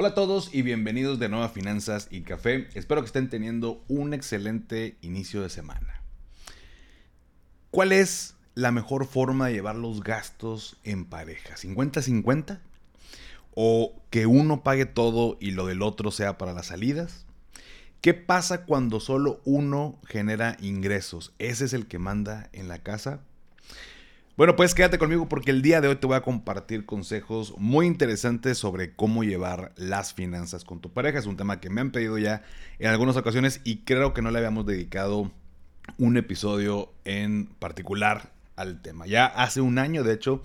Hola a todos y bienvenidos de nuevo a Finanzas y Café. Espero que estén teniendo un excelente inicio de semana. ¿Cuál es la mejor forma de llevar los gastos en pareja? ¿50-50? ¿O que uno pague todo y lo del otro sea para las salidas? ¿Qué pasa cuando solo uno genera ingresos? ¿Ese es el que manda en la casa? Bueno, pues quédate conmigo porque el día de hoy te voy a compartir consejos muy interesantes sobre cómo llevar las finanzas con tu pareja. Es un tema que me han pedido ya en algunas ocasiones y creo que no le habíamos dedicado un episodio en particular al tema. Ya hace un año, de hecho,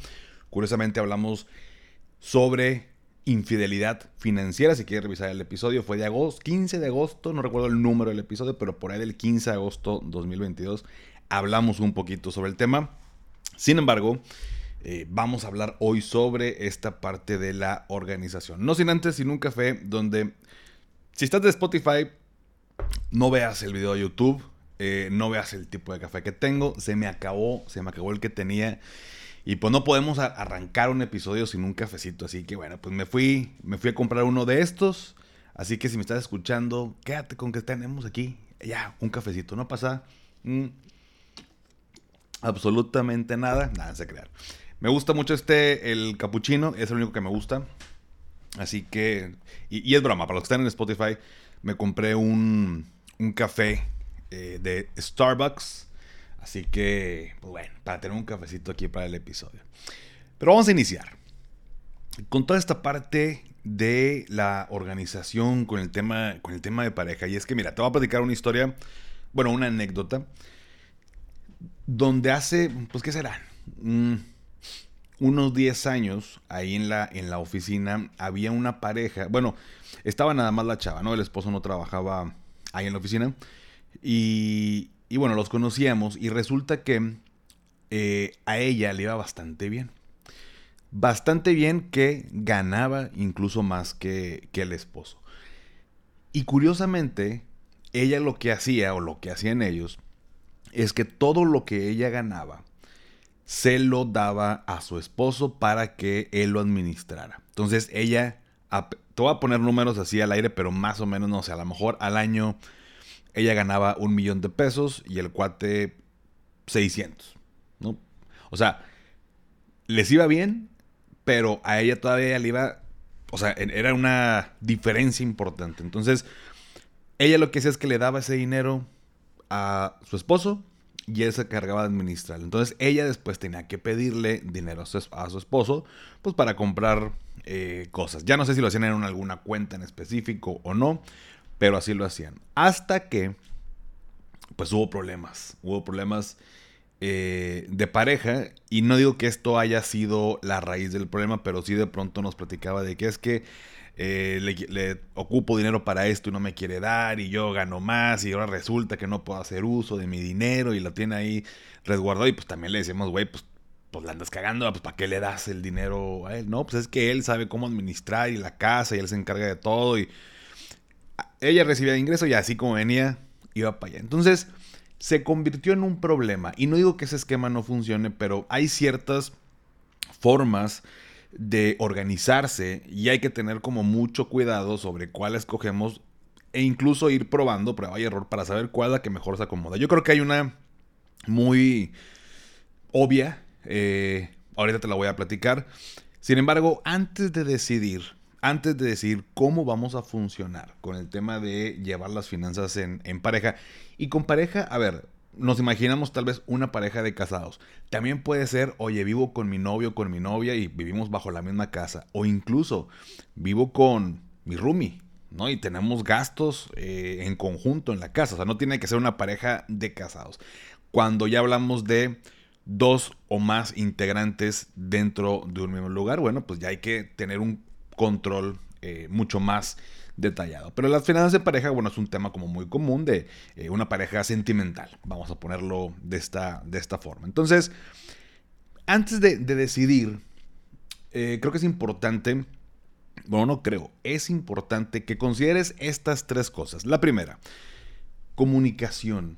curiosamente hablamos sobre infidelidad financiera. Si quieres revisar el episodio, fue de agosto, 15 de agosto, no recuerdo el número del episodio, pero por ahí del 15 de agosto 2022 hablamos un poquito sobre el tema. Sin embargo, eh, vamos a hablar hoy sobre esta parte de la organización. No sin antes, sin un café, donde si estás de Spotify, no veas el video de YouTube, eh, no veas el tipo de café que tengo, se me acabó, se me acabó el que tenía. Y pues no podemos arrancar un episodio sin un cafecito. Así que bueno, pues me fui, me fui a comprar uno de estos. Así que si me estás escuchando, quédate con que tenemos aquí. Ya, un cafecito. No pasa. Mm, absolutamente nada. Nada, se crear. Me gusta mucho este, el capuchino, es el único que me gusta. Así que, y, es broma, para los que están en Spotify, me compré un, un café eh, de Starbucks. Así que, pues bueno, para tener un cafecito aquí para el episodio. Pero vamos a iniciar con toda esta parte de la organización con el tema, con el tema de pareja. Y es que, mira, te voy a platicar una historia, bueno, una anécdota donde hace, pues, ¿qué será? Mm, unos 10 años, ahí en la, en la oficina, había una pareja, bueno, estaba nada más la chava, ¿no? El esposo no trabajaba ahí en la oficina. Y, y bueno, los conocíamos y resulta que eh, a ella le iba bastante bien. Bastante bien que ganaba incluso más que, que el esposo. Y curiosamente, ella lo que hacía, o lo que hacían ellos, es que todo lo que ella ganaba se lo daba a su esposo para que él lo administrara. Entonces ella, te voy a poner números así al aire, pero más o menos, no sé, a lo mejor al año ella ganaba un millón de pesos y el cuate 600, ¿no? O sea, les iba bien, pero a ella todavía le iba, o sea, era una diferencia importante. Entonces, ella lo que hacía es que le daba ese dinero a su esposo y él se cargaba de administrarlo. Entonces ella después tenía que pedirle dinero a su, esposo pues para comprar eh, cosas. Ya no sé si lo hacían en alguna cuenta en específico o no, pero así lo hacían. Hasta que pues hubo problemas. Hubo problemas eh, de pareja y no digo que esto haya sido la raíz del problema, pero sí de pronto nos platicaba de que es que eh, le, ocupo dinero para esto y no me quiere dar y yo gano más y ahora resulta que no puedo hacer uso de mi dinero y lo tiene ahí resguardado y pues también le decimos, güey, pues, pues la andas cagando, pues ¿para qué le das el dinero a él? No, pues es que él sabe cómo administrar y la casa y él se encarga de todo y ella recibía ingreso y así como venía, iba para allá. Entonces se convirtió en un problema y no digo que ese esquema no funcione, pero hay ciertas formas de organizarse y hay que tener como mucho cuidado sobre cuál escogemos e incluso ir probando prueba y error para saber cuál es la que mejor se acomoda. Yo creo que hay una muy obvia, eh, ahorita te la voy a platicar. Sin embargo, antes de decidir, antes de decidir cómo vamos a funcionar con el tema de llevar las finanzas en, en pareja, y con pareja, a ver, nos imaginamos tal vez una pareja de casados. También puede ser, oye, vivo con mi novio, con mi novia y vivimos bajo la misma casa. O incluso vivo con mi roomie, ¿no? Y tenemos gastos eh, en conjunto en la casa. O sea, no tiene que ser una pareja de casados. Cuando ya hablamos de dos o más integrantes dentro de un mismo lugar, bueno, pues ya hay que tener un control eh, mucho más detallado. Pero las finanzas de pareja, bueno, es un tema como muy común de eh, una pareja sentimental. Vamos a ponerlo de esta, de esta forma. Entonces, antes de, decidir, eh, creo que es importante, bueno, no creo, es importante que consideres estas tres cosas. La primera, comunicación.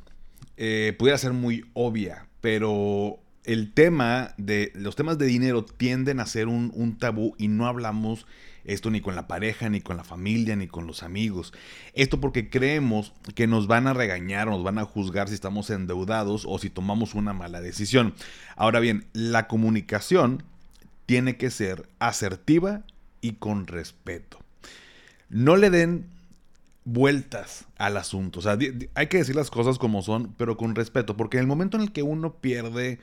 Eh, pudiera ser muy obvia, pero el tema de los temas de dinero tienden a ser un, un, tabú y no hablamos esto ni con la pareja, ni con la familia, ni con los amigos. Esto porque creemos que nos van a regañar nos van a juzgar si estamos endeudados o si tomamos una mala decisión. Ahora bien, la comunicación tiene que ser asertiva y con respeto. No le den vueltas al asunto. O sea, hay que decir las cosas como son, pero con respeto, porque en el momento en el que uno pierde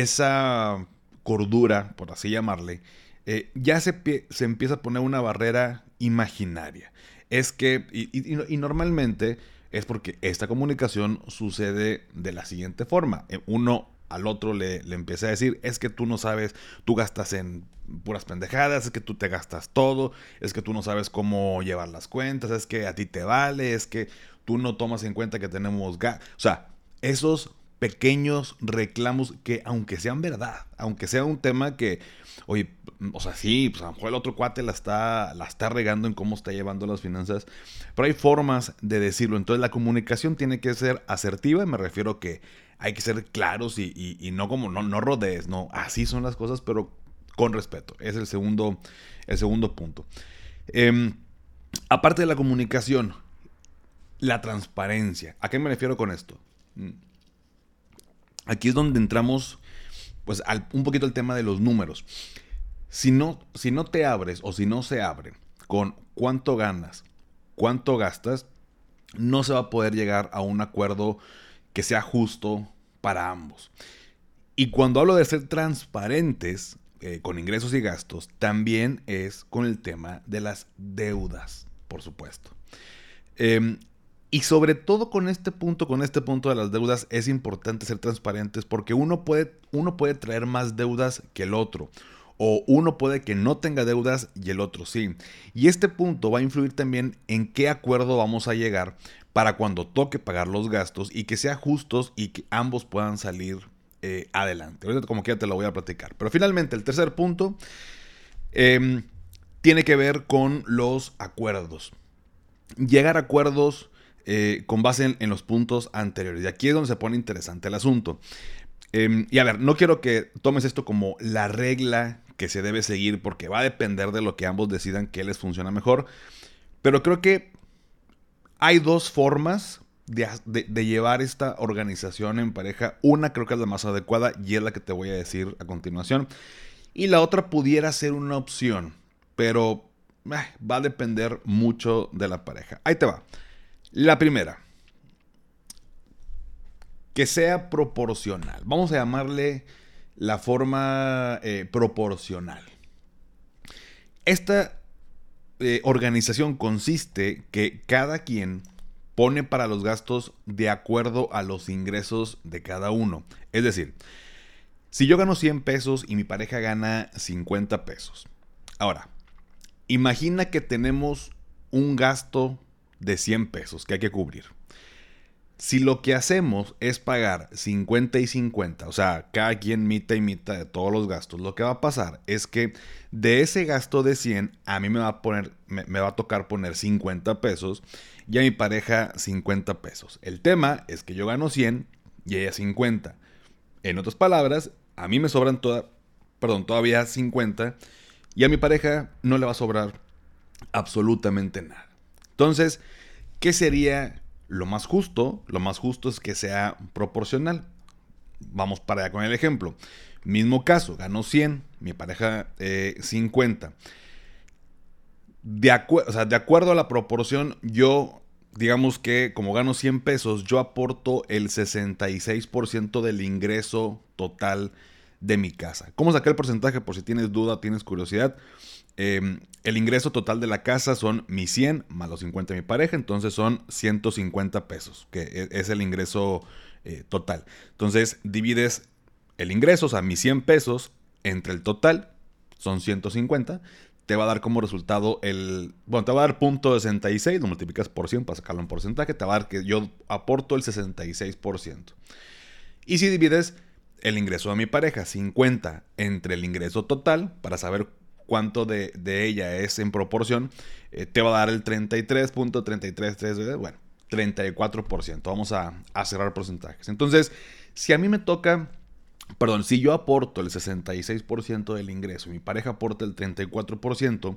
esa cordura, por así llamarle, eh, ya se, se, empieza a poner una barrera imaginaria. Es que, y, normalmente es porque esta comunicación sucede de la siguiente forma. Eh, uno al otro le, le, empieza a decir, es que tú no sabes, tú gastas en puras pendejadas, es que tú te gastas todo, es que tú no sabes cómo llevar las cuentas, es que a ti te vale, es que tú no tomas en cuenta que tenemos... O sea, esos pequeños reclamos que aunque sean verdad, aunque sea un tema que, oye, o sea, sí, pues a lo mejor el otro cuate la está, la está regando en cómo está llevando las finanzas, pero hay formas de decirlo. Entonces la comunicación tiene que ser asertiva, me refiero que hay que ser claros y, no como, no, no rodees, no, así son las cosas, pero con respeto. Es el segundo, el segundo punto. Em, aparte de la comunicación, la transparencia. ¿A qué me refiero con esto? Aquí es donde entramos pues un poquito el tema de los números. Si no, si no te abres o si no se abre con cuánto ganas, cuánto gastas, no se va a poder llegar a un acuerdo que sea justo para ambos. Y cuando hablo de ser transparentes eh, con ingresos y gastos, también es con el tema de las deudas, por supuesto. Em, y sobre todo con este punto, con este punto de las deudas, es importante ser transparentes porque uno puede, uno puede traer más deudas que el otro. O uno puede que no tenga deudas y el otro sí. Y este punto va a influir también en qué acuerdo vamos a llegar para cuando toque pagar los gastos y que sea justos y que ambos puedan salir eh, adelante. Ahorita como quiera te lo voy a platicar. Pero finalmente el tercer punto em, tiene que ver con los acuerdos. Llegar a acuerdos eh, con base en, los puntos anteriores. Y aquí es donde se pone interesante el asunto. Em, y a ver, no quiero que tomes esto como la regla que se debe seguir porque va a depender de lo que ambos decidan que les funciona mejor. Pero creo que hay dos formas de, llevar esta organización en pareja. Una creo que es la más adecuada y es la que te voy a decir a continuación. Y la otra pudiera ser una opción, pero eh, va a depender mucho de la pareja. Ahí te va. La primera, que sea proporcional. Vamos a llamarle la forma eh, proporcional. Esta eh, organización consiste que cada quien pone para los gastos de acuerdo a los ingresos de cada uno. Es decir, si yo gano 100 pesos y mi pareja gana 50 pesos. Ahora, imagina que tenemos un gasto de 100 pesos que hay que cubrir. Si lo que hacemos es pagar 50 y 50, o sea, cada quien mitad y mitad de todos los gastos, lo que va a pasar es que de ese gasto de 100, a mí me va a, poner, me, va a tocar poner 50 pesos y a mi pareja 50 pesos. El tema es que yo gano 100 y ella 50. En otras palabras, a mí me sobran toda, perdón, todavía 50 y a mi pareja no le va a sobrar absolutamente nada. Entonces, ¿qué sería lo más justo? Lo más justo es que sea proporcional. Vamos para allá con el ejemplo. Mismo caso, ganó 100, mi pareja 50. Eh, de, de acuerdo a la proporción, yo, digamos que como gano 100 pesos, yo aporto el 66% del ingreso total de mi casa. ¿Cómo saqué el porcentaje? Por si tienes duda, tienes curiosidad. Em, el ingreso total de la casa son mis 100 más los 50 de mi pareja, entonces son 150 pesos, que e, es el ingreso eh, total. Entonces divides el ingreso, o sea, mis 100 pesos entre el total, son 150, te va a dar como resultado el... Bueno, te va a dar punto 66, lo multiplicas por 100 para sacarlo en porcentaje, te va a dar que yo aporto el 66%. Y si divides el ingreso de mi pareja, 50, entre el ingreso total, para saber cuánto de, ella es en proporción, eh, te va a dar el 33.333, bueno, 34%. Vamos a, a cerrar porcentajes. Entonces, si a mí me toca Perdón, si yo aporto el 66% del ingreso y mi pareja aporta el 34%,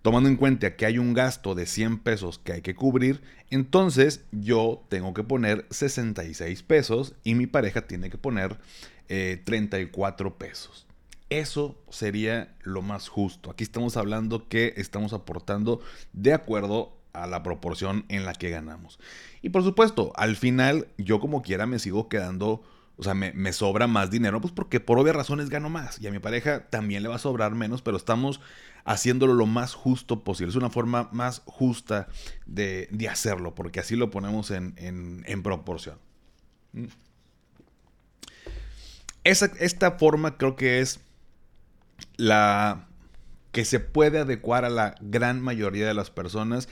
tomando en cuenta que hay un gasto de 100 pesos que hay que cubrir, entonces yo tengo que poner 66 pesos y mi pareja tiene que poner 34 eh, pesos. Eso sería lo más justo. Aquí estamos hablando que estamos aportando de acuerdo a la proporción en la que ganamos. Y por supuesto, al final yo como quiera me sigo quedando o sea, me, sobra más dinero, pues porque por obvias razones gano más. Y a mi pareja también le va a sobrar menos, pero estamos haciéndolo lo más justo posible. Es una forma más justa de, hacerlo, porque así lo ponemos en, en, proporción. Mm. esta forma creo que es la que se puede adecuar a la gran mayoría de las personas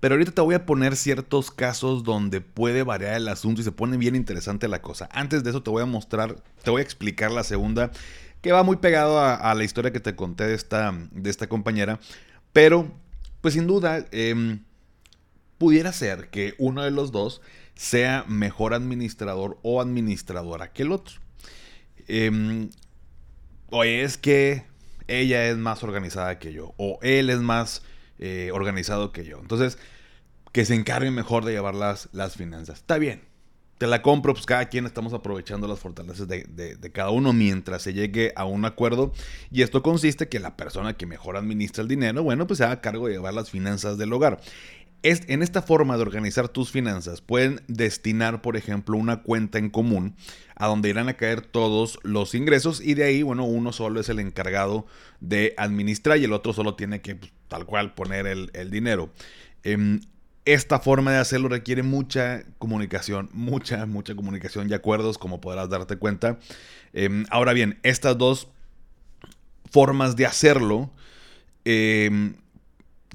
pero ahorita te voy a poner ciertos casos donde puede variar el asunto y se pone bien interesante la cosa. Antes de eso te voy a mostrar, te voy a explicar la segunda, que va muy pegado a, la historia que te conté de esta, de esta compañera. Pero, pues sin duda, em, pudiera ser que uno de los dos sea mejor administrador o administradora que el otro. Eh, o es que ella es más organizada que yo, o él es más eh, organizado que yo. Entonces, que se encargue mejor de llevar las, las finanzas. Está bien, te la compro, pues cada quien estamos aprovechando las fortalezas de, cada uno mientras se llegue a un acuerdo. Y esto consiste que la persona que mejor administra el dinero, bueno, pues se haga cargo de llevar las finanzas del hogar. Es, en esta forma de organizar tus finanzas, pueden destinar, por ejemplo, una cuenta en común a donde irán a caer todos los ingresos y de ahí, bueno, uno solo es el encargado de administrar y el otro solo tiene que pues, tal cual poner el, dinero. Em, esta forma de hacerlo requiere mucha comunicación, mucha, mucha comunicación y acuerdos, como podrás darte cuenta. Em, ahora bien, estas dos formas de hacerlo em,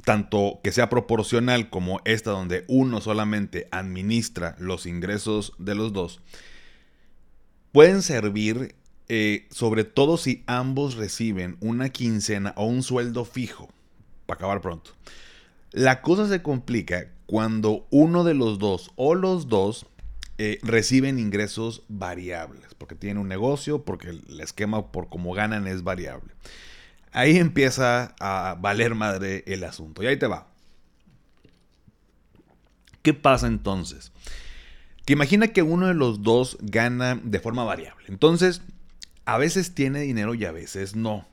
tanto que sea proporcional como esta donde uno solamente administra los ingresos de los dos, pueden servir eh, sobre todo si ambos reciben una quincena o un sueldo fijo, para acabar pronto. La cosa se complica cuando uno de los dos o los dos eh, reciben ingresos variables, porque tienen un negocio, porque el esquema por cómo ganan es variable. Ahí empieza a valer madre el asunto. Y ahí te va. ¿Qué pasa entonces? Que imagina que uno de los dos gana de forma variable. Entonces, a veces tiene dinero y a veces no.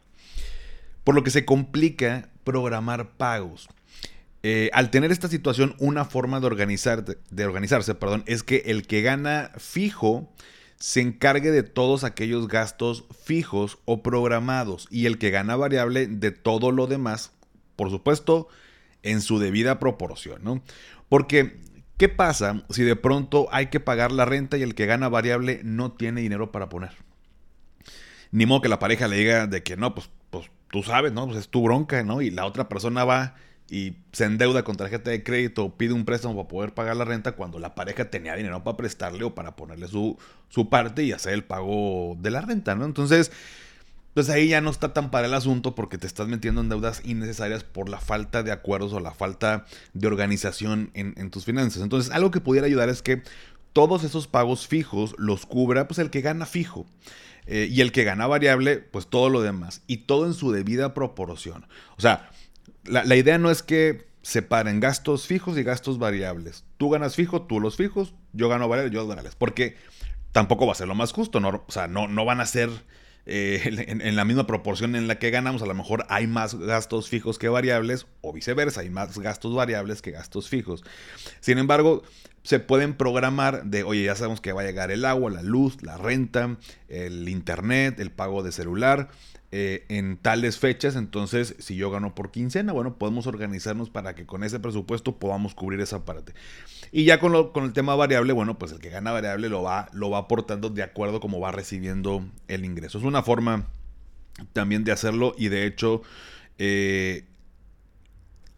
Por lo que se complica programar pagos. Eh, al tener esta situación, una forma de, organizar, de organizarse perdón, es que el que gana fijo se encargue de todos aquellos gastos fijos o programados y el que gana variable de todo lo demás, por supuesto, en su debida proporción, ¿no? Porque, ¿qué pasa si de pronto hay que pagar la renta y el que gana variable no tiene dinero para poner? Ni modo que la pareja le diga de que no, pues, pues tú sabes, ¿no? Pues es tu bronca, ¿no? Y la otra persona va y se endeuda con tarjeta de crédito pide un préstamo para poder pagar la renta cuando la pareja tenía dinero para prestarle o para ponerle su, su parte y hacer el pago de la renta, ¿no? Entonces, pues ahí ya no está tan para el asunto porque te estás metiendo en deudas innecesarias por la falta de acuerdos o la falta de organización en, tus finanzas. Entonces, algo que pudiera ayudar es que todos esos pagos fijos los cubra pues el que gana fijo. Eh, y el que gana variable, pues todo lo demás. Y todo en su debida proporción. O sea, la, idea no es que separen gastos fijos y gastos variables. Tú ganas fijo, tú los fijos, yo gano variables, yo los variables. Porque tampoco va a ser lo más justo, ¿no? O sea, no, no van a ser eh, en, la misma proporción en la que ganamos. A lo mejor hay más gastos fijos que variables, o viceversa, hay más gastos variables que gastos fijos. Sin embargo, se pueden programar de, oye, ya sabemos que va a llegar el agua, la luz, la renta, el internet, el pago de celular. Eh, en tales fechas, entonces si yo gano por quincena, bueno, podemos organizarnos para que con ese presupuesto podamos cubrir esa parte. Y ya con, lo, con el tema variable, bueno, pues el que gana variable lo va, lo va aportando de acuerdo como va recibiendo el ingreso. Es una forma también de hacerlo y de hecho... Eh,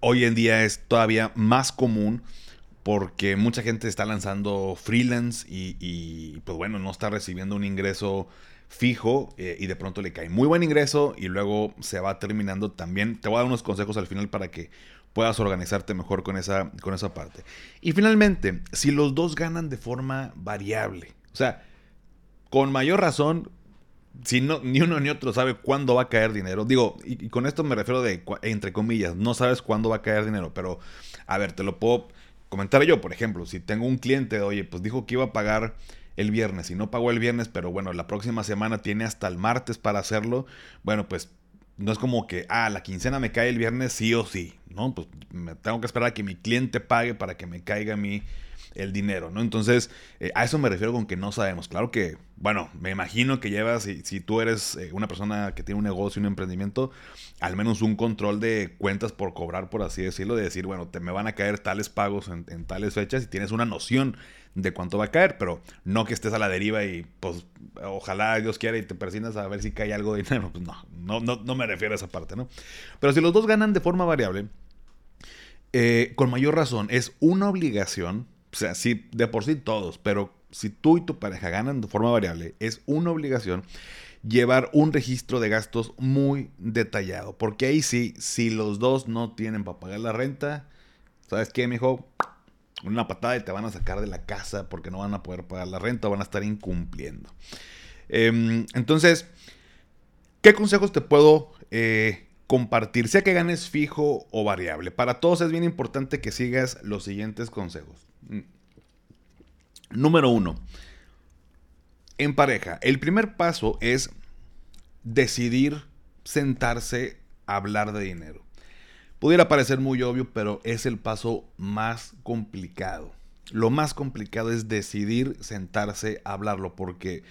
hoy en día es todavía más común porque mucha gente está lanzando freelance y, pues bueno, no está recibiendo un ingreso fijo eh, y de pronto le cae muy buen ingreso y luego se va terminando también. Te voy a dar unos consejos al final para que puedas organizarte mejor con esa, con esa parte. Y finalmente, si los dos ganan de forma variable, o sea, con mayor razón, si no, ni uno ni otro sabe cuándo va a caer dinero, digo, y, con esto me refiero de, entre comillas, no sabes cuándo va a caer dinero, pero a ver, te lo puedo comentar yo, por ejemplo, si tengo un cliente, oye, pues dijo que iba a pagar el viernes y no pagó el viernes, pero bueno, la próxima semana tiene hasta el martes para hacerlo, bueno, pues no es como que, ah, la quincena me cae el viernes sí o sí, ¿no? Pues me tengo que esperar a que mi cliente pague para que me caiga a mí el dinero, ¿no? Entonces, eh, a eso me refiero con que no sabemos. Claro que, bueno, me imagino que llevas, si, si tú eres eh, una persona que tiene un negocio, un emprendimiento, al menos un control de cuentas por cobrar, por así decirlo, de decir, bueno, te me van a caer tales pagos en tales fechas y tienes una noción de cuánto va a caer, pero no que estés a la deriva y pues ojalá Dios quiera y te persinas a ver si cae algo de dinero. Pues no, no, no, no me refiero a esa parte, ¿no? Pero si los dos ganan de forma variable, eh, con mayor razón, es una obligación, o sea, sí, de por sí todos, pero si tú y tu pareja ganan de forma variable, es una obligación llevar un registro de gastos muy detallado. Porque ahí sí, si los dos no tienen para pagar la renta, ¿sabes qué, mijo? Una patada y te van a sacar de la casa porque no van a poder pagar la renta o van a estar incumpliendo. Em, entonces, ¿qué consejos te puedo eh, compartir? Sea que ganes fijo o variable. Para todos es bien importante que sigas los siguientes consejos. Número uno, en pareja, el primer paso es decidir sentarse a hablar de dinero. Pudiera parecer muy obvio, pero es el paso más complicado. Lo más complicado es decidir sentarse a hablarlo, porque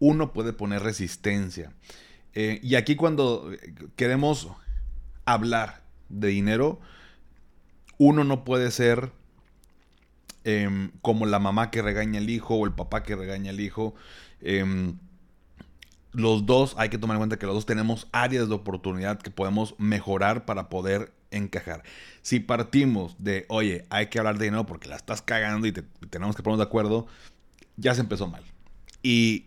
uno puede poner resistencia. Eh, y aquí cuando queremos hablar de dinero, uno no puede ser em, como la mamá que regaña al hijo o el papá que regaña al hijo. Em, los dos, hay que tomar en cuenta que los dos tenemos áreas de oportunidad que podemos mejorar para poder encajar. Si partimos de, oye, hay que hablar de dinero porque la estás cagando y tenemos que ponernos de acuerdo, ya se empezó mal. Y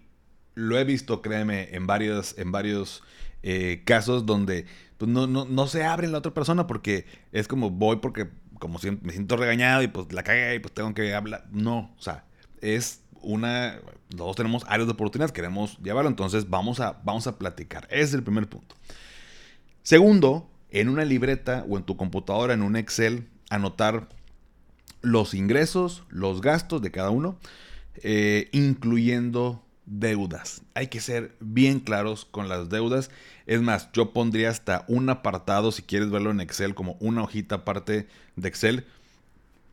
lo he visto, créeme, en varios, en varios eh, casos donde pues, no, no, se abre la otra persona porque es como voy porque como me siento regañado y pues la cagué y pues tengo que hablar. No, o sea, es una, todos tenemos áreas de oportunidad, queremos llevarlo, entonces vamos a, vamos a platicar. Ese es el primer punto. Segundo, en una libreta o en tu computadora, en un Excel, anotar los ingresos, los gastos de cada uno, eh, incluyendo deudas. Hay que ser bien claros con las deudas. Es más, yo pondría hasta un apartado, si quieres verlo en Excel, como una hojita aparte de Excel,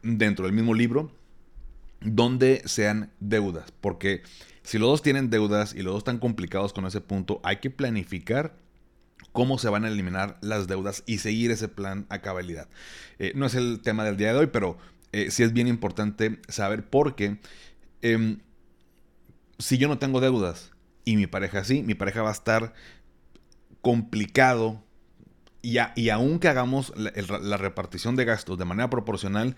dentro del mismo libro, donde sean deudas. Porque si los dos tienen deudas y los dos están complicados con ese punto, hay que planificar cómo se van a eliminar las deudas y seguir ese plan a cabalidad. Eh, no es el tema del día de hoy, pero eh, sí es bien importante saber por qué. Em, si yo no tengo deudas y mi pareja sí, mi pareja va a estar complicado y, y aunque hagamos la, repartición de gastos de manera proporcional,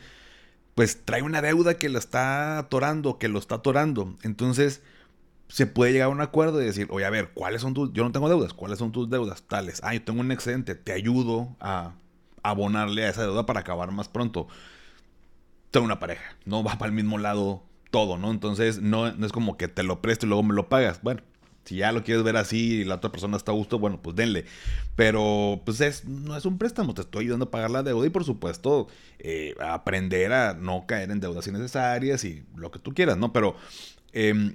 pues trae una deuda que lo está atorando, que lo está atorando. Entonces, se puede llegar a un acuerdo y decir, oye, a ver, ¿cuáles son tus, yo no tengo deudas, ¿cuáles son tus deudas? Tales, ah, yo tengo un excedente, te ayudo a abonarle a esa deuda para acabar más pronto. Tengo una pareja, no va para el mismo lado todo, ¿no? Entonces, no, no es como que te lo presto y luego me lo pagas. Bueno, si ya lo quieres ver así y la otra persona está a gusto, bueno, pues denle. Pero, pues es, no es un préstamo, te estoy ayudando a pagar la deuda y, por supuesto, eh, aprender a no caer en deudas innecesarias y lo que tú quieras, ¿no? Pero, eh,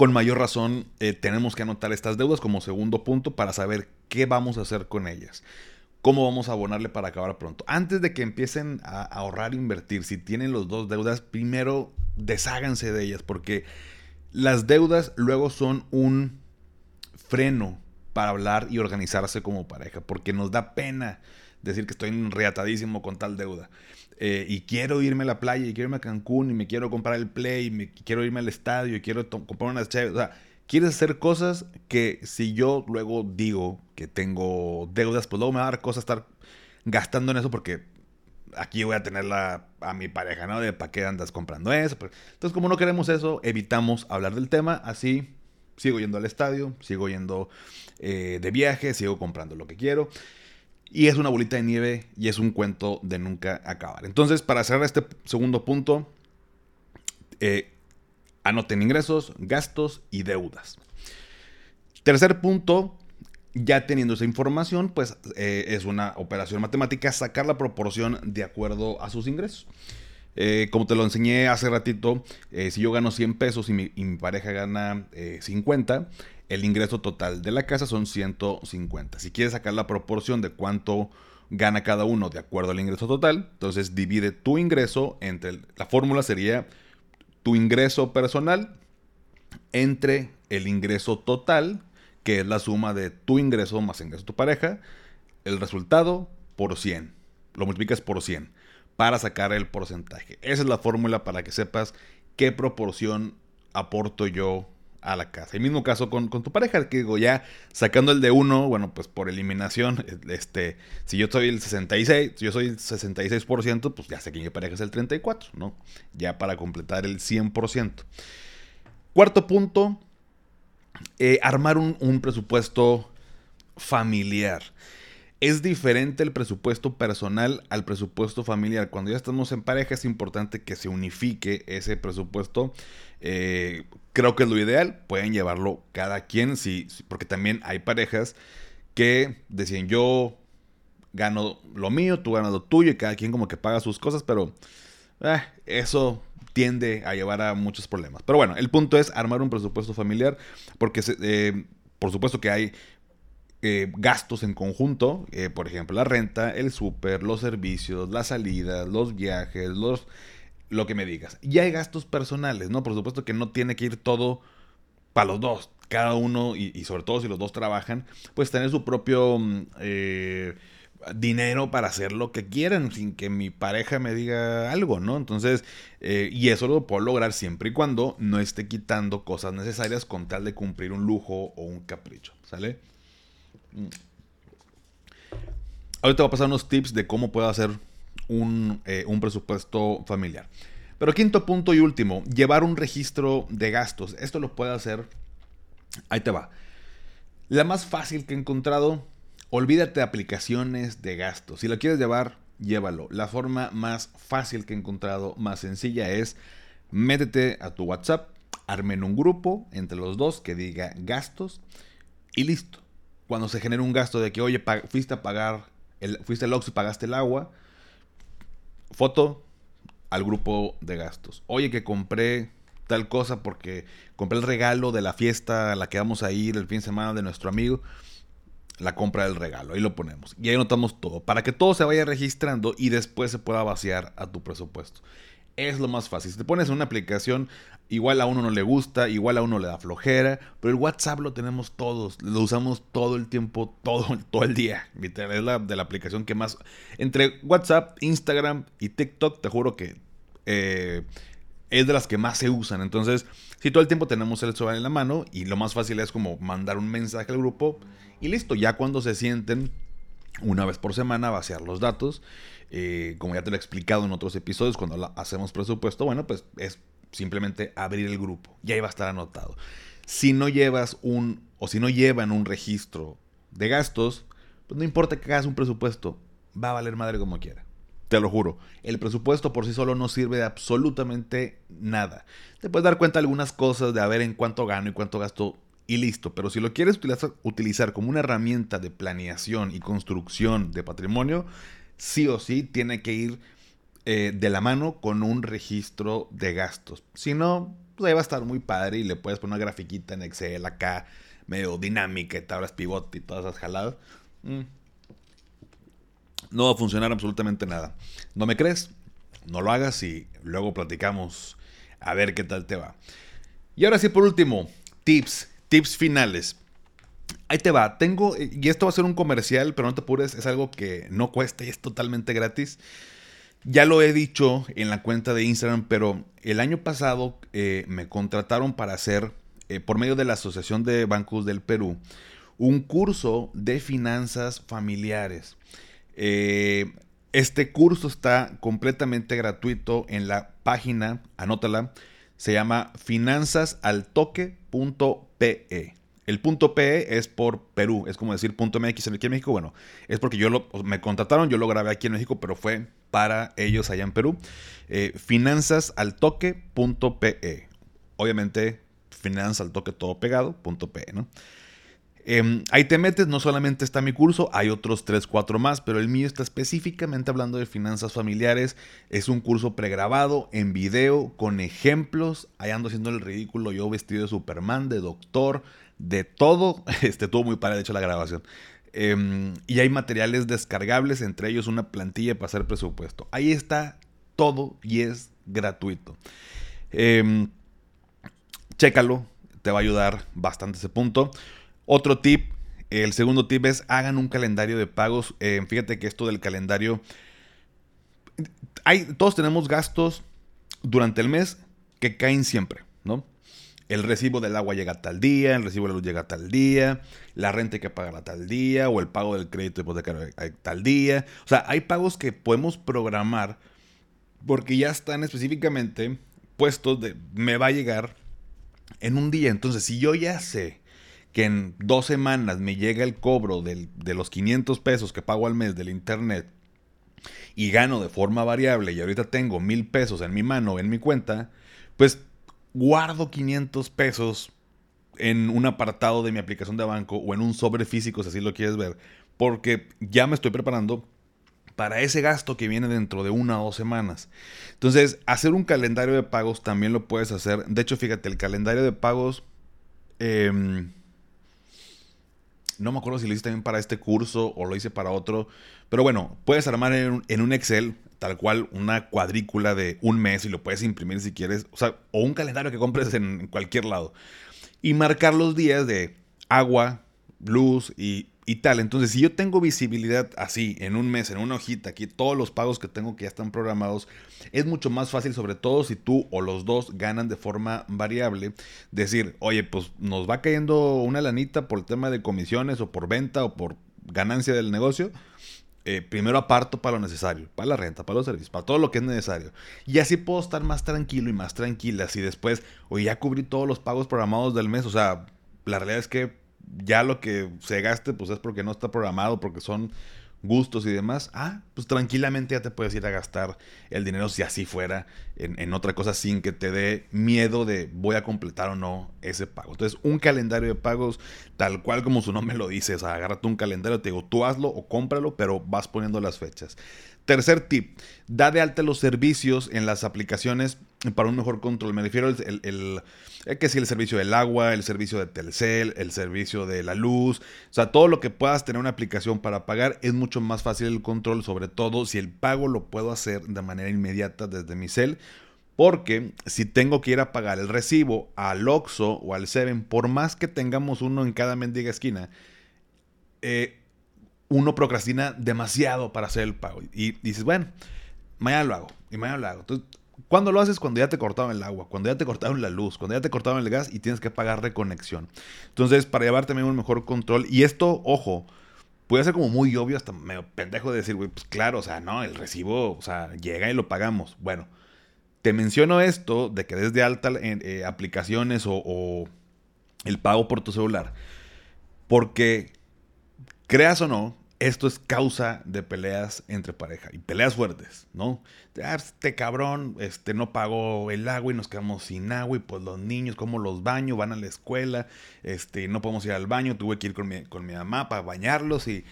con mayor razón eh, tenemos que anotar estas deudas como segundo punto para saber qué vamos a hacer con ellas. ¿Cómo vamos a abonarle para acabar pronto? Antes de que empiecen a ahorrar e invertir, si tienen los dos deudas, primero desháganse de ellas, porque las deudas luego son un freno para hablar y organizarse como pareja, porque nos da pena decir que estoy enriatadísimo con tal deuda. Eh, y quiero irme a la playa y quiero irme a Cancún y me quiero comprar el play y quiero irme al estadio y quiero comprar unas chaves. O sea, quieres hacer cosas que si yo luego digo que tengo deudas, pues luego me va a dar cosas estar gastando en eso porque aquí voy a tener a mi pareja, ¿no? De para qué andas comprando eso. Entonces, como no queremos eso, evitamos hablar del tema. Así sigo yendo al estadio, sigo yendo eh, de viaje, sigo comprando lo que quiero. Y es una bolita de nieve y es un cuento de nunca acabar. Entonces, para cerrar este segundo punto, eh, anoten ingresos, gastos y deudas. Tercer punto, ya teniendo esa información, pues eh, es una operación matemática sacar la proporción de acuerdo a sus ingresos. Eh, como te lo enseñé hace ratito, eh, si yo gano 100 pesos y mi, pareja gana 50, el ingreso total de la casa son 150. Si quieres sacar la proporción de cuánto gana cada uno de acuerdo al ingreso total, entonces divide tu ingreso entre, la fórmula sería tu ingreso personal entre el ingreso total que es la suma de tu ingreso más ingreso de tu pareja, el resultado por 100. Lo multiplicas por 100 para sacar el porcentaje. Esa es la fórmula para que sepas qué proporción aporto yo a la casa. El mismo caso con, tu pareja, que digo, ya sacando el de uno, bueno, pues por eliminación, este, si yo soy el 66, si yo soy el 66%, pues ya sé que mi pareja es el 34, ¿no? Ya para completar el 100%. Cuarto punto, eh, armar un, presupuesto familiar. Es diferente el presupuesto personal al presupuesto familiar. Cuando ya estamos en pareja es importante que se unifique ese presupuesto. Eh, creo que es lo ideal. Pueden llevarlo cada quien, sí, porque también hay parejas que decían yo gano lo mío, tú ganas lo tuyo y cada quien como que paga sus cosas, pero eh, eso tiende a llevar a muchos problemas. Pero bueno, el punto es armar un presupuesto familiar, porque eh, por supuesto que hay eh, gastos en conjunto, eh, por ejemplo, la renta, el súper, los servicios, las salidas, los viajes, los lo que me digas. Y hay gastos personales, ¿no? Por supuesto que no tiene que ir todo para los dos. Cada uno, y, sobre todo si los dos trabajan, pues tener su propio mm, dinero para hacer lo que quieran sin que mi pareja me diga algo, ¿no? Entonces, eh, y eso lo puedo lograr siempre y cuando no esté quitando cosas necesarias con tal de cumplir un lujo o un capricho, ¿sale? Mm. Ahorita voy a pasar unos tips de cómo puedo hacer un, eh, un presupuesto familiar. Pero quinto punto y último, llevar un registro de gastos. Esto lo puede hacer, ahí te va. La más fácil que he encontrado Olvídate de aplicaciones de gastos. Si lo quieres llevar, llévalo. La forma más fácil que he encontrado, más sencilla es métete a tu WhatsApp, armen un grupo entre los dos que diga gastos y listo. Cuando se genere un gasto de que, oye, fuiste a pagar, el, fuiste al Oxxo y pagaste el agua, foto al grupo de gastos. Oye, que compré tal cosa porque compré el regalo de la fiesta a la que vamos a ir el fin de semana de nuestro amigo la compra del regalo. Ahí lo ponemos. Y ahí anotamos todo. Para que todo se vaya registrando y después se pueda vaciar a tu presupuesto. Es lo más fácil. Si te pones en una aplicación, igual a uno no le gusta, igual a uno le da flojera. Pero el WhatsApp lo tenemos todos. Lo usamos todo el tiempo, todo, todo el día. Es la de la aplicación que más. Entre WhatsApp, Instagram y TikTok, te juro que. Eh, es de las que más se usan. Entonces, si todo el tiempo tenemos el celular en la mano y lo más fácil es como mandar un mensaje al grupo y listo, ya cuando se sienten una vez por semana vaciar los datos, eh, como ya te lo he explicado en otros episodios cuando hacemos presupuesto, bueno, pues es simplemente abrir el grupo y ahí va a estar anotado. Si no llevas un o si no llevan un registro de gastos, pues no importa que hagas un presupuesto, va a valer madre como quiera. Te lo juro. El presupuesto por sí solo no sirve de absolutamente nada. Te puedes dar cuenta de algunas cosas, de a ver en cuánto gano y cuánto gasto y listo. Pero si lo quieres utilizar, como una herramienta de planeación y construcción de patrimonio, sí o sí tiene que ir eh, de la mano con un registro de gastos. Si no, pues ahí va a estar muy padre y le puedes poner una grafiquita en Excel acá, medio dinámica y tablas pivote y todas esas jaladas. Mm no va a funcionar absolutamente nada. ¿No me crees? No lo hagas y luego platicamos a ver qué tal te va. Y ahora sí, por último, tips, tips finales. Ahí te va, tengo, y esto va a ser un comercial, pero no te apures, es algo que no cuesta y es totalmente gratis. Ya lo he dicho en la cuenta de Instagram, pero el año pasado eh, me contrataron para hacer, eh, por medio de la Asociación de Bancos del Perú, un curso de finanzas familiares. Eh, este curso está completamente gratuito en la página, anótala, se llama finanzasaltoque.pe. El punto PE es por Perú, es como decir punto MX aquí en México. Bueno, es porque yo lo, me contrataron, yo lo grabé aquí en México, pero fue para ellos allá en Perú. Eh, finanzasaltoque.pe. Obviamente, finanzas al toque todo pegado, punto .pe, ¿no? Em, ahí te metes, no solamente está mi curso, hay otros 3, 4 más, pero el mío está específicamente hablando de finanzas familiares. Es un curso pregrabado en video con ejemplos. Ahí ando haciendo el ridículo, yo vestido de Superman, de doctor, de todo. Este, tuvo muy padre, de hecho, la grabación. Em, y hay materiales descargables, entre ellos una plantilla para hacer presupuesto. Ahí está todo y es gratuito. Em, chécalo, te va a ayudar bastante ese punto. Otro tip, el segundo tip es hagan un calendario de pagos. Em, fíjate que esto del calendario, hay, todos tenemos gastos durante el mes que caen siempre, ¿no? El recibo del agua llega tal día, el recibo de la luz llega tal día, la renta hay que pagarla tal día, o el pago del crédito hipotecario tal día. O sea, hay pagos que podemos programar porque ya están específicamente puestos de me va a llegar en un día. Entonces, si yo ya sé que en dos semanas me llega el cobro de los 500 pesos que pago al mes del internet y gano de forma variable y ahorita tengo mil pesos en mi mano, en mi cuenta, pues guardo 500 pesos en un apartado de mi aplicación de banco o en un sobre físico, si así lo quieres ver, porque ya me estoy preparando para ese gasto que viene dentro de una o dos semanas. Entonces, hacer un calendario de pagos también lo puedes hacer. De hecho, fíjate, el calendario de pagos... Em, no me acuerdo si lo hice también para este curso o lo hice para otro. Pero bueno, puedes armar en un Excel tal cual una cuadrícula de un mes y lo puedes imprimir si quieres, o sea, o un calendario que compres en cualquier lado. Y marcar los días de agua, luz y, y, tal. Entonces, si yo tengo visibilidad así, en un mes, en una hojita, aquí todos los pagos que tengo que ya están programados, es mucho más fácil, sobre todo si tú o los dos ganan de forma variable, decir, oye, pues nos va cayendo una lanita por el tema de comisiones o por venta o por ganancia del negocio eh, primero aparto para lo necesario, para la renta, para los servicios, para todo lo que es necesario. Y así puedo estar más tranquilo y más tranquila. Si después, oye, ya cubrí todos los pagos programados del mes. O sea, la realidad es que ya lo que se gaste, pues es porque no está programado, porque son gustos y demás, ah, pues tranquilamente ya te puedes ir a gastar el dinero si así fuera en, otra cosa sin que te dé miedo de voy a completar o no ese pago. Entonces, un calendario de pagos tal cual como su nombre lo dice, o sea, agárrate un calendario, te digo, tú hazlo o cómpralo, pero vas poniendo las fechas. Tercer tip, da de alta los servicios en las aplicaciones para un mejor control. Me refiero al el, eh, que el servicio del agua, el servicio de Telcel, el servicio de la luz, o sea, todo lo que puedas tener una aplicación para pagar es mucho más fácil el control, sobre todo si el pago lo puedo hacer de manera inmediata desde mi cel. Porque si tengo que ir a pagar el recibo al Oxxo o al Seven, por más que tengamos uno en cada mendiga esquina, eh, uno procrastina demasiado para hacer el pago. Y dices, bueno, mañana lo hago. Y mañana lo hago. Entonces, ¿cuándo lo haces? Cuando ya te cortaron el agua, cuando ya te cortaron la luz, cuando ya te cortaron el gas y tienes que pagar reconexión. Entonces, para llevar también un mejor control. Y esto, ojo, puede ser como muy obvio, hasta medio pendejo de decir, güey, pues claro, o sea, no, el recibo, o sea, llega y lo pagamos. Bueno, te menciono esto de que desde alta en, eh, aplicaciones o, o el pago por tu celular. Porque, creas o no, esto es causa de peleas entre pareja y peleas fuertes, ¿no? Ah, este cabrón este, no pagó el agua y nos quedamos sin agua y pues los niños, como los baños, van a la escuela, este, no podemos ir al baño, tuve que ir con mi, mamá para bañarlos y,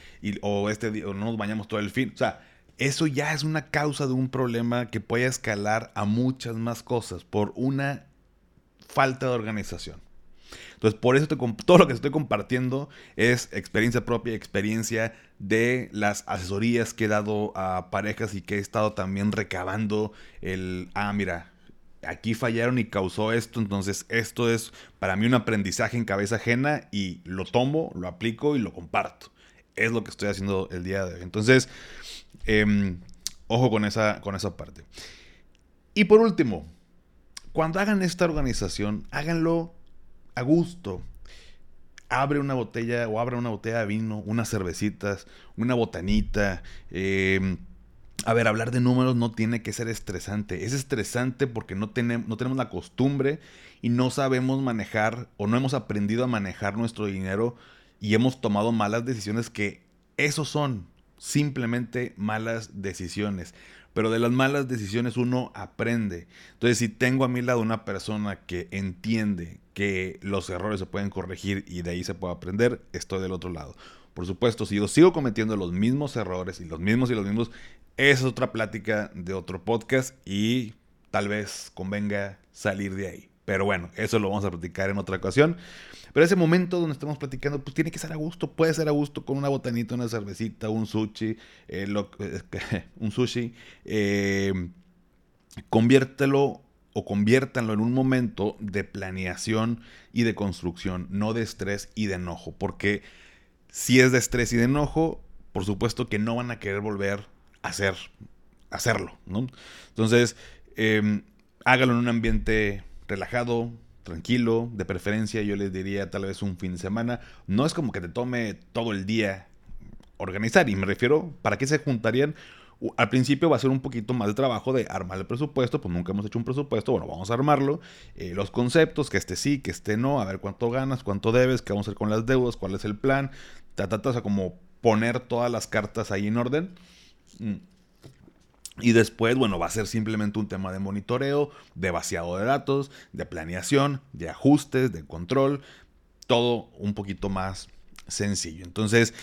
o este no nos bañamos todo el fin. O sea, eso ya es una causa de un problema que puede escalar a muchas más cosas por una falta de organización. Entonces, por eso todo lo que estoy compartiendo es experiencia propia, experiencia de las asesorías que he dado a parejas y que he estado también recabando el, ah, mira, aquí fallaron y causó esto, entonces esto es para mí un aprendizaje en cabeza ajena y lo tomo, lo aplico y lo comparto. Es lo que estoy haciendo el día de hoy. Entonces, em, ojo con esa, con esa parte. Y por último, cuando hagan esta organización, háganlo a gusto. abre una botella o abre una botella de vino, unas cervecitas, una botanita. Eh, a ver, hablar de números no tiene que ser estresante. Es estresante porque no, tenemos, no tenemos la costumbre y no sabemos manejar o no hemos aprendido a manejar nuestro dinero y hemos tomado malas decisiones que esos son simplemente malas decisiones. Pero de las malas decisiones uno aprende. Entonces, si tengo a mi lado una persona que entiende que los errores se pueden corregir y de ahí se puede aprender, estoy del otro lado. Por supuesto, si yo sigo cometiendo los mismos errores y los mismos y los mismos, es otra plática de otro podcast y tal vez convenga salir de ahí. Pero bueno, eso lo vamos a platicar en otra ocasión. Pero ese momento donde estamos platicando, pues tiene que ser a gusto. Puede ser a gusto con una botanita, una cervecita, un sushi, eh, un sushi. Eh, conviértelo o conviértanlo en un momento de planeación y de construcción, no de estrés y de enojo. Porque si es de estrés y de enojo, por supuesto que no van a querer volver a hacer, hacerlo. ¿no? Entonces, eh, hágalo en un ambiente relajado, tranquilo, de preferencia yo les diría tal vez un fin de semana. No es como que te tome todo el día organizar y me refiero, ¿para qué se juntarían? Al principio va a ser un poquito más de trabajo de armar el presupuesto, pues nunca hemos hecho un presupuesto, bueno, vamos a armarlo, eh, los conceptos, que este sí, que este no, a ver cuánto ganas, cuánto debes, qué vamos a hacer con las deudas, cuál es el plan, ta, o sea, como poner todas las cartas ahí en orden. Y después, bueno, va a ser simplemente un tema de monitoreo, de vaciado de datos, de planeación, de ajustes, de control, todo un poquito más sencillo. Entonces,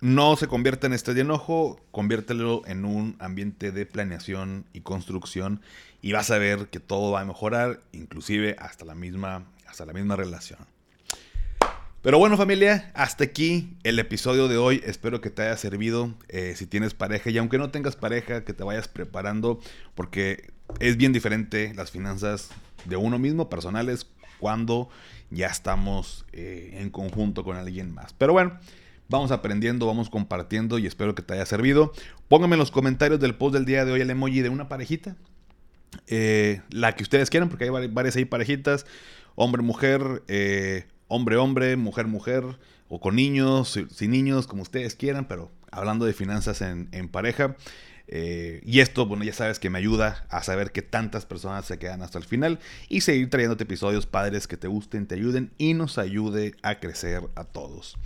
no se convierte en este de enojo, conviértelo en un ambiente de planeación y construcción y vas a ver que todo va a mejorar, inclusive hasta la misma, hasta la misma relación. Pero bueno familia, hasta aquí el episodio de hoy. Espero que te haya servido eh, si tienes pareja y aunque no tengas pareja, que te vayas preparando porque es bien diferente las finanzas de uno mismo, personales, cuando ya estamos eh, en conjunto con alguien más. Pero bueno, vamos aprendiendo, vamos compartiendo y espero que te haya servido. Pónganme en los comentarios del post del día de hoy el emoji de una parejita. Eh, la que ustedes quieran, porque hay varias ahí parejitas. Hombre, mujer, hombre, hombre, mujer, mujer, o con niños, sin niños, como ustedes quieran, pero hablando de finanzas en, pareja. Eh, y esto, bueno, ya sabes que me ayuda a saber que tantas personas se quedan hasta el final y seguir trayéndote episodios padres que te gusten, te ayuden y nos ayude a crecer a todos.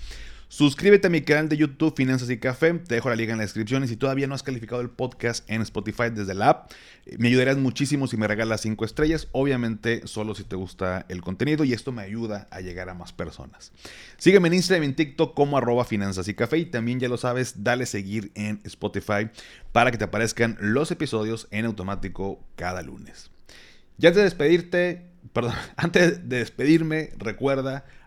Suscríbete a mi canal de YouTube Finanzas y Café, te dejo la liga en la descripción. Y si todavía no has calificado el podcast en Spotify desde la app, me ayudarías muchísimo si me regalas 5 estrellas, obviamente solo si te gusta el contenido. Y esto me ayuda a llegar a más personas. Sígueme en Instagram y en TikTok como arroba Finanzas y Café. Y también ya lo sabes, dale seguir en Spotify para que te aparezcan los episodios en automático cada lunes. Ya antes de despedirte, perdón, antes de despedirme, recuerda